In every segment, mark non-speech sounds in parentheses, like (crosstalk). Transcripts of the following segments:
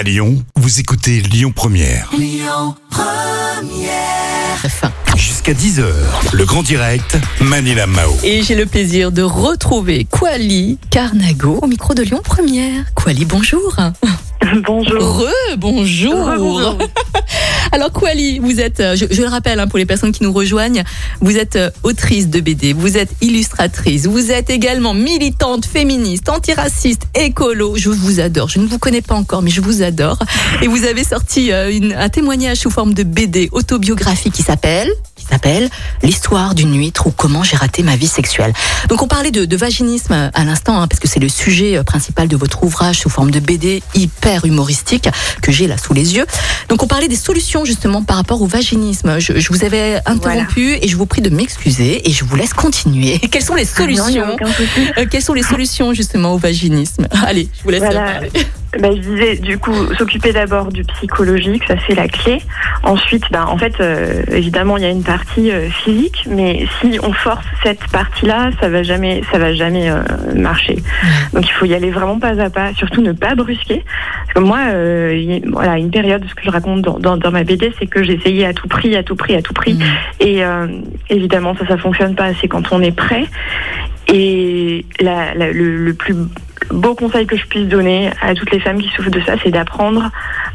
À Lyon, vous écoutez Lyon Première. Fin. Jusqu'à 10h, le grand direct, Manila Mao. Et j'ai le plaisir de retrouver Quali Carnago au micro de Lyon Première. Quali, bonjour. Bonjour. Re, bonjour. Rebonjour. (laughs) Alors Quali, vous êtes, euh, je, le rappelle hein, pour les personnes qui nous rejoignent, vous êtes euh, autrice de BD, vous êtes illustratrice, vous êtes également militante féministe, antiraciste, écolo. Je vous adore. Je ne vous connais pas encore, mais je vous adore. Et vous avez sorti euh, un témoignage sous forme de BD autobiographie qui s'appelle s'appelle L'histoire d'une huître ou comment j'ai raté ma vie sexuelle. Donc on parlait de, de vaginisme à l'instant, hein, parce que c'est le sujet euh, principal de votre ouvrage sous forme de BD hyper humoristique que j'ai là sous les yeux. Donc on parlait des solutions justement par rapport au vaginisme. Je, je vous avais interrompu et je vous prie de m'excuser et je vous laisse continuer. (laughs) Quelles sont les Ah non, solutions euh, Quelles sont les solutions justement au vaginisme? Allez, je vous laisse Voilà. parler. Bah, je disais, du coup, s'occuper d'abord du psychologique, ça c'est la clé. Ensuite, bah, en fait, euh, évidemment, il y a une partie euh, physique, mais si on force cette partie-là, ça va jamais, ça va jamais euh, marcher. Donc, il faut y aller vraiment pas à pas, surtout ne pas brusquer. Parce que moi, euh, il- voilà, une période, ce que je raconte dans, dans, dans ma BD, c'est que j'essayais à tout prix, à tout prix, à tout prix. Mm. Et euh, évidemment, ça, ça fonctionne pas. C'est quand on est prêt. Et la- la- le, le plus beau conseil que je puisse donner à toutes les femmes qui souffrent de ça, c'est d'apprendre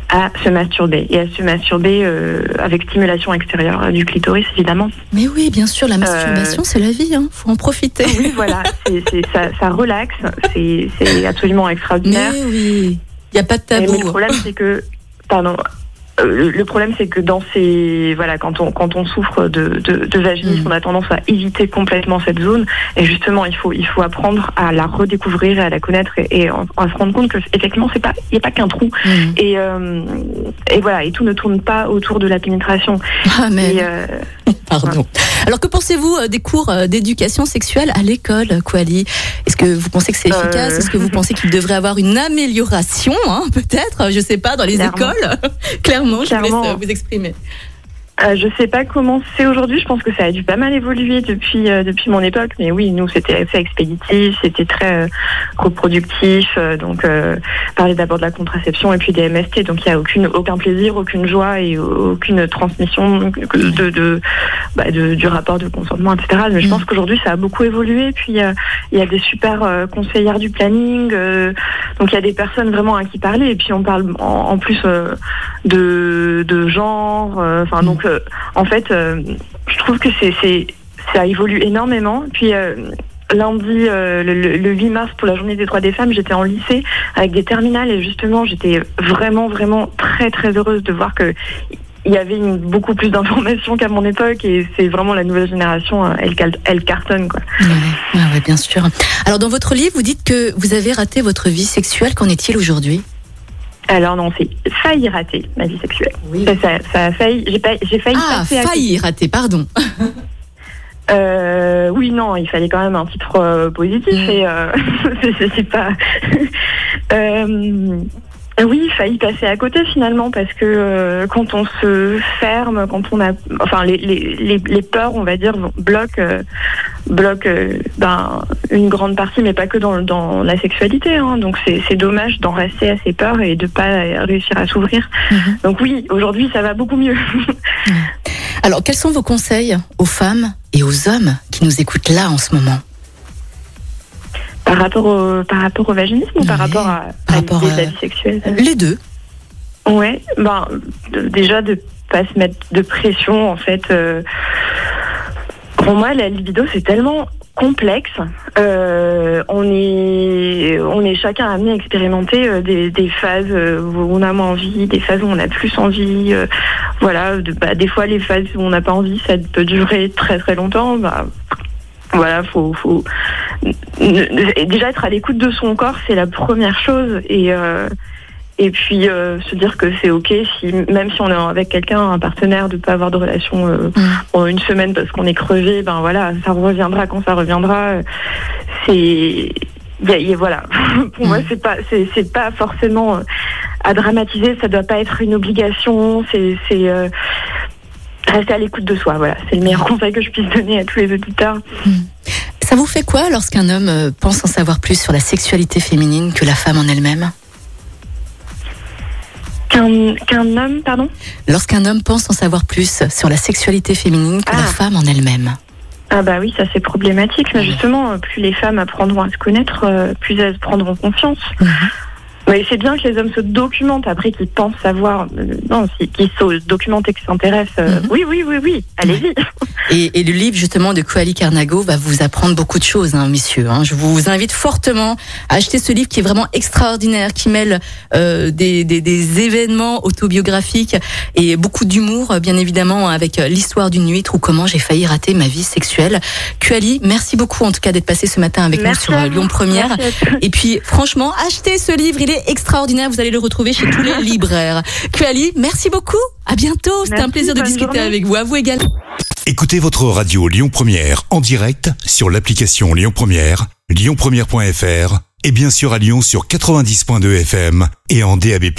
à se masturber et à se masturber euh, avec stimulation extérieure euh, du clitoris, évidemment. Mais oui, bien sûr, la masturbation, c'est la vie. Hein. Faut en profiter. Oui, voilà, c'est, c'est- ça, ça relaxe, c'est, absolument extraordinaire. Mais oui, il n'y a pas de Et- tabou. Mais le problème, c'est que, pardon, euh, le problème, c'est que dans ces, voilà, quand on quand on souffre de, de, de vaginisme, Mm. on a tendance à éviter complètement cette zone. Et justement, il faut il faut apprendre à la redécouvrir et à la connaître et, à se rendre compte que effectivement, c'est pas il n'y a pas qu'un trou. Mm. Et euh, et voilà, et tout ne tourne pas autour de la pénétration. Ah, mais Et, euh, Pardon. Alors que pensez-vous euh, des cours euh, d'éducation sexuelle à l'école, Quali Est-ce que vous pensez que c'est Euh. efficace Est-ce que vous pensez qu'il devrait avoir une amélioration, hein, peut-être? Je sais pas, dans les Clairement. écoles. (laughs) Clairement, je vous Clairement. laisse euh, vous exprimer. Euh, je sais pas comment c'est aujourd'hui. Je pense que ça a dû pas mal évoluer depuis euh, depuis mon époque. Mais oui, nous c'était assez expéditif, c'était très euh, reproductif. euh, donc euh, parler d'abord de la contraception et puis des MST. Donc il y a aucune aucun plaisir, aucune joie et aucune transmission de de, bah, de- du rapport de consentement, etc. Mais je Mm. pense qu'aujourd'hui ça a beaucoup évolué. Puis euh, il y a des super euh, conseillères du planning. euh, donc il y a des personnes vraiment à qui parler. Et puis on parle en, en plus euh, de, de genre. euh, Enfin, Mm. En fait, euh, je trouve que c'est, ça évolue énormément. Puis, euh, lundi, euh, le, le- le 8 mars, pour la journée des droits des femmes, j'étais en lycée avec des terminales et justement, j'étais vraiment, vraiment très, très heureuse de voir que. Il y avait beaucoup plus d'informations qu'à mon époque et c'est vraiment la nouvelle génération, elle, elle cartonne quoi. Bien sûr. Alors dans votre livre, vous dites que vous avez raté votre vie sexuelle. Qu'en est-il aujourd'hui? Alors non, c'est failli rater ma vie sexuelle. Oui. Ça, ça, ça a failli, j'ai, pas, j'ai failli Ah, passer à côté. failli rater, pardon. (laughs) Euh, oui, non, il fallait quand même un titre euh, positif Mm. et euh, (laughs) c'est- pas. (laughs) Euh, oui, il failli passer à côté finalement parce que euh, quand on se ferme, quand on a, enfin les, les, les, les peurs, on va dire, bloquent, euh, bloquent euh, ben, une grande partie, mais pas que dans, dans la sexualité. hein. donc c'est c'est dommage d'en rester à ces peurs et de pas réussir à s'ouvrir. Mhm. Donc oui, aujourd'hui ça va beaucoup mieux. (laughs) Alors quels sont vos conseils aux femmes et aux hommes qui nous écoutent là en ce moment? Par rapport au, par rapport au vaginisme ou par rapport à, par à rapport l'idée de à- la vie sexuelle Les deux. Ouais, ben de- déjà de pas se mettre de pression en fait. euh, pour moi, la libido c'est tellement complexe. Euh, on est on est chacun amené à expérimenter euh, des, des phases euh, où on a moins envie, des phases où on a plus envie. euh, voilà, de- bah, des fois les phases où on n'a pas envie, ça peut durer très très longtemps. Bah, voilà, faut, faut déjà être à l'écoute de son corps, c'est la première chose. Et euh, et puis euh, se dire que c'est ok si même si on est avec quelqu'un, un partenaire, de pas avoir de relation euh, Mm. pendant une semaine parce qu'on est crevé, ben voilà, ça reviendra quand ça reviendra. C'est voilà. (laughs) Pour moi, Mm. c'est pas c'est c'est pas forcément à dramatiser. Ça doit pas être une obligation. C'est c'est rester à l'écoute de soi. Voilà, c'est le meilleur (laughs) conseil que je puisse donner à tous les auditeurs. Ça vous fait quoi lorsqu'un homme euh, pense en savoir plus sur la sexualité féminine que la femme en elle-même Qu'un homme, pardon Lorsqu'un homme pense en savoir plus sur la sexualité féminine que la Ah. femme en elle-même. Ah bah oui, ça c'est problématique. Mais justement, euh, plus les femmes apprendront à se connaître, euh, plus elles prendront confiance. Mhm. Mais c'est bien que les hommes se documentent après qu'ils pensent savoir. euh, non, qu'ils se documentent et qu'ils s'intéressent. euh, Mhm. Oui, oui, oui, oui. Allez-y. Et, et le livre justement de Coali Carnago va vous apprendre beaucoup de choses, hein, messieurs. hein. Je vous invite fortement à acheter ce livre qui est vraiment extraordinaire, qui mêle euh, des, des, des événements autobiographiques et beaucoup d'humour, bien évidemment, avec euh, l'histoire d'une nuit ou comment j'ai failli rater ma vie sexuelle. Coali, merci beaucoup en tout cas d'être passé ce matin avec Merci nous sur euh. Lyon Première. Et puis, franchement, achetez ce livre, il est extraordinaire. Vous allez le retrouver chez tous les libraires. Kuali, merci beaucoup. À bientôt. C'était un plaisir de discuter journée. avec vous. À vous également. Écoutez votre radio Lyon Première en direct sur l'application Lyon Première, lyonpremière.fr et bien sûr à Lyon sur 90.2 FM et en DAB+.